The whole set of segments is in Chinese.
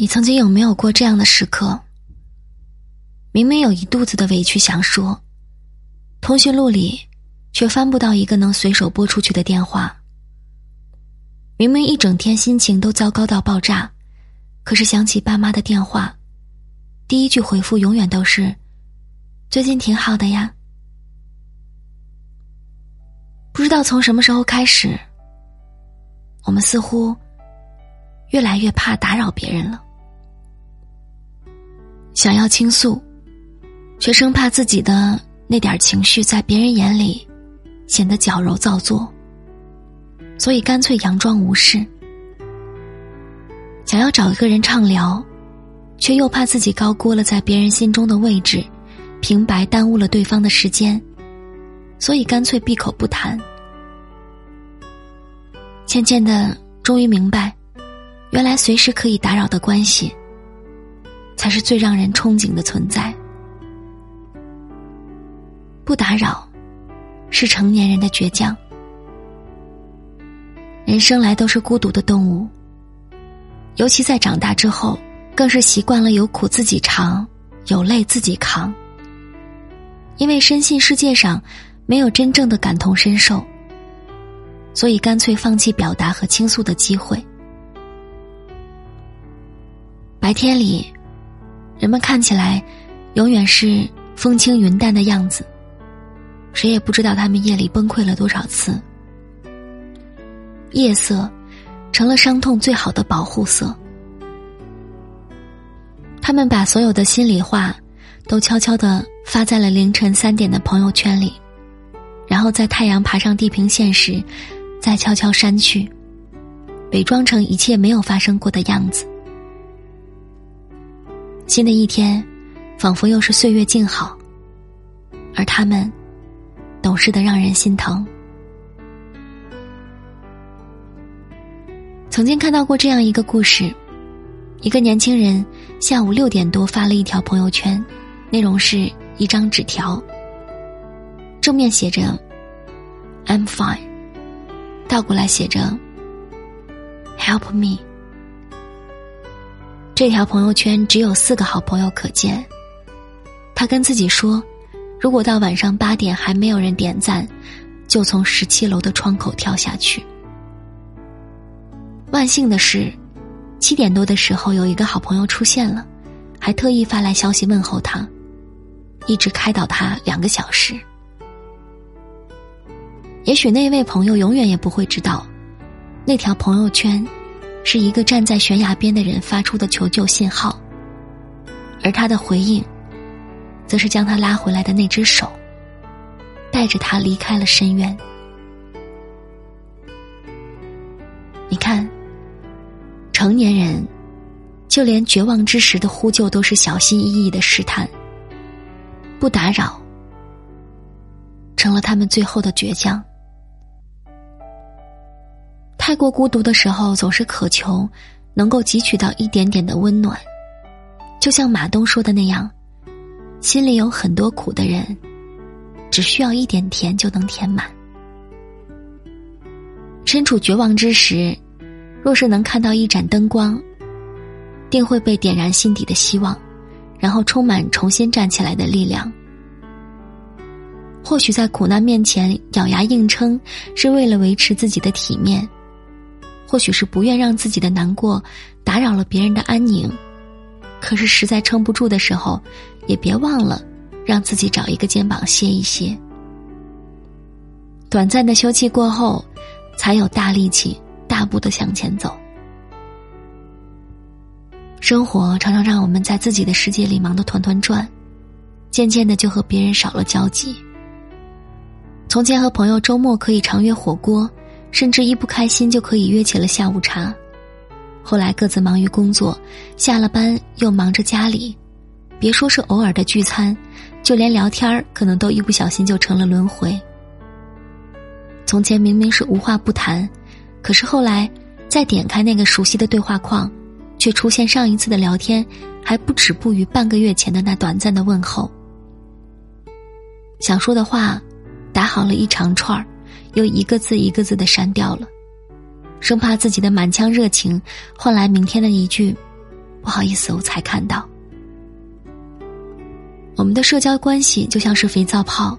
你曾经有没有过这样的时刻？明明有一肚子的委屈想说，通讯录里却翻不到一个能随手拨出去的电话。明明一整天心情都糟糕到爆炸，可是想起爸妈的电话，第一句回复永远都是“最近挺好的呀”。不知道从什么时候开始，我们似乎越来越怕打扰别人了。想要倾诉，却生怕自己的那点情绪在别人眼里显得矫揉造作，所以干脆佯装无事。想要找一个人畅聊，却又怕自己高估了在别人心中的位置，平白耽误了对方的时间，所以干脆闭口不谈。渐渐的，终于明白，原来随时可以打扰的关系。才是最让人憧憬的存在。不打扰，是成年人的倔强。人生来都是孤独的动物，尤其在长大之后，更是习惯了有苦自己尝，有累自己扛。因为深信世界上没有真正的感同身受，所以干脆放弃表达和倾诉的机会。白天里。人们看起来，永远是风轻云淡的样子，谁也不知道他们夜里崩溃了多少次。夜色，成了伤痛最好的保护色。他们把所有的心里话，都悄悄的发在了凌晨三点的朋友圈里，然后在太阳爬上地平线时，再悄悄删去，伪装成一切没有发生过的样子。新的一天，仿佛又是岁月静好，而他们懂事的让人心疼。曾经看到过这样一个故事：一个年轻人下午六点多发了一条朋友圈，内容是一张纸条，正面写着 “I'm fine”，倒过来写着 “Help me”。这条朋友圈只有四个好朋友可见。他跟自己说：“如果到晚上八点还没有人点赞，就从十七楼的窗口跳下去。”万幸的是，七点多的时候有一个好朋友出现了，还特意发来消息问候他，一直开导他两个小时。也许那位朋友永远也不会知道，那条朋友圈。是一个站在悬崖边的人发出的求救信号，而他的回应，则是将他拉回来的那只手，带着他离开了深渊。你看，成年人，就连绝望之时的呼救都是小心翼翼的试探，不打扰，成了他们最后的倔强。太过孤独的时候，总是渴求能够汲取到一点点的温暖，就像马东说的那样，心里有很多苦的人，只需要一点甜就能填满。身处绝望之时，若是能看到一盏灯光，定会被点燃心底的希望，然后充满重新站起来的力量。或许在苦难面前咬牙硬撑，是为了维持自己的体面。或许是不愿让自己的难过打扰了别人的安宁，可是实在撑不住的时候，也别忘了让自己找一个肩膀歇一歇。短暂的休憩过后，才有大力气大步的向前走。生活常常让我们在自己的世界里忙得团团转，渐渐的就和别人少了交集。从前和朋友周末可以常约火锅。甚至一不开心就可以约起了下午茶，后来各自忙于工作，下了班又忙着家里，别说是偶尔的聚餐，就连聊天儿可能都一不小心就成了轮回。从前明明是无话不谈，可是后来再点开那个熟悉的对话框，却出现上一次的聊天还不止步于半个月前的那短暂的问候。想说的话，打好了一长串儿。又一个字一个字的删掉了，生怕自己的满腔热情换来明天的一句不好意思，我才看到。我们的社交关系就像是肥皂泡，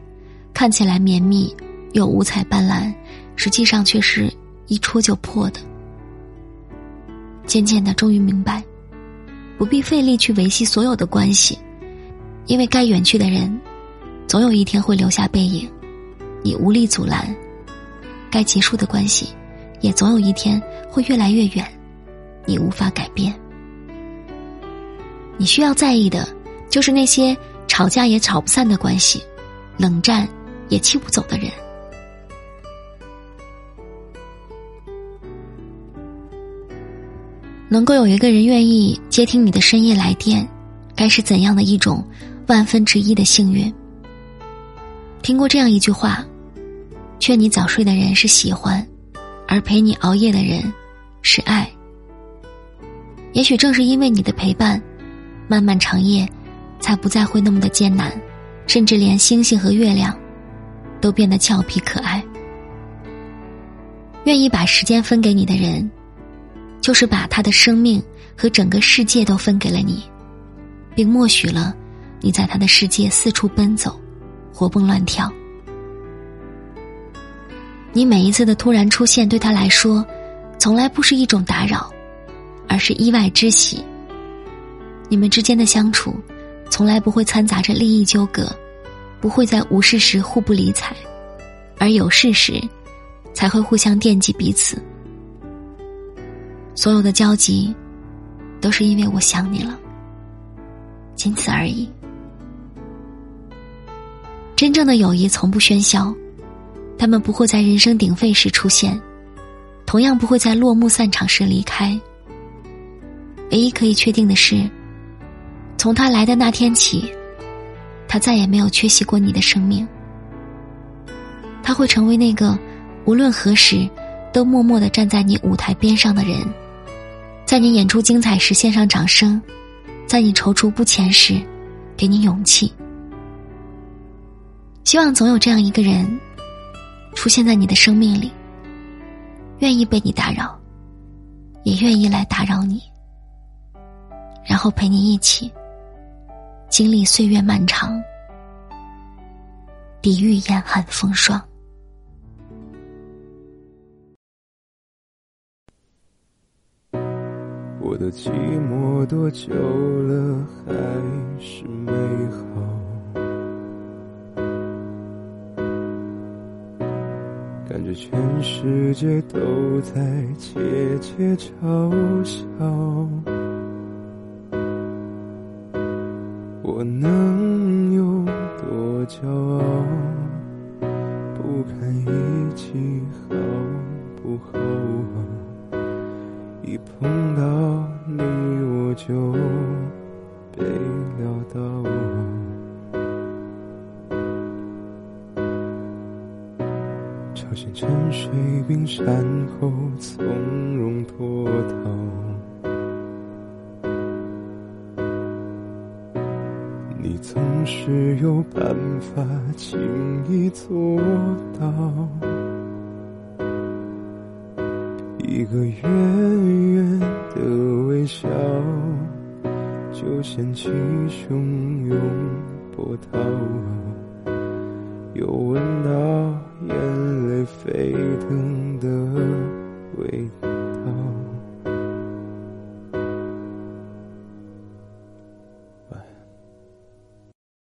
看起来绵密又五彩斑斓，实际上却是一戳就破的。渐渐的，终于明白，不必费力去维系所有的关系，因为该远去的人，总有一天会留下背影，你无力阻拦；该结束的关系，也总有一天会越来越远，你无法改变。你需要在意的，就是那些。吵架也吵不散的关系，冷战也气不走的人。能够有一个人愿意接听你的深夜来电，该是怎样的一种万分之一的幸运？听过这样一句话：劝你早睡的人是喜欢，而陪你熬夜的人是爱。也许正是因为你的陪伴，漫漫长夜。才不再会那么的艰难，甚至连星星和月亮，都变得俏皮可爱。愿意把时间分给你的人，就是把他的生命和整个世界都分给了你，并默许了你在他的世界四处奔走，活蹦乱跳。你每一次的突然出现，对他来说，从来不是一种打扰，而是意外之喜。你们之间的相处。从来不会掺杂着利益纠葛，不会在无事时互不理睬，而有事时，才会互相惦记彼此。所有的交集，都是因为我想你了，仅此而已。真正的友谊从不喧嚣，他们不会在人声鼎沸时出现，同样不会在落幕散场时离开。唯一可以确定的是。从他来的那天起，他再也没有缺席过你的生命。他会成为那个无论何时都默默的站在你舞台边上的人，在你演出精彩时献上掌声，在你踌躇不前时给你勇气。希望总有这样一个人出现在你的生命里，愿意被你打扰，也愿意来打扰你，然后陪你一起。经历岁月漫长，抵御严寒风霜。我的寂寞多久了还是美好？是全世界都在窃窃嘲笑。我能有多骄傲？不堪一击好不好？一碰到你我就被撂倒。朝鲜沉睡冰山后，从容脱逃。你总是有办法轻易做到，一个远远的微笑，就掀起汹涌波涛，又闻到眼泪沸腾的味道。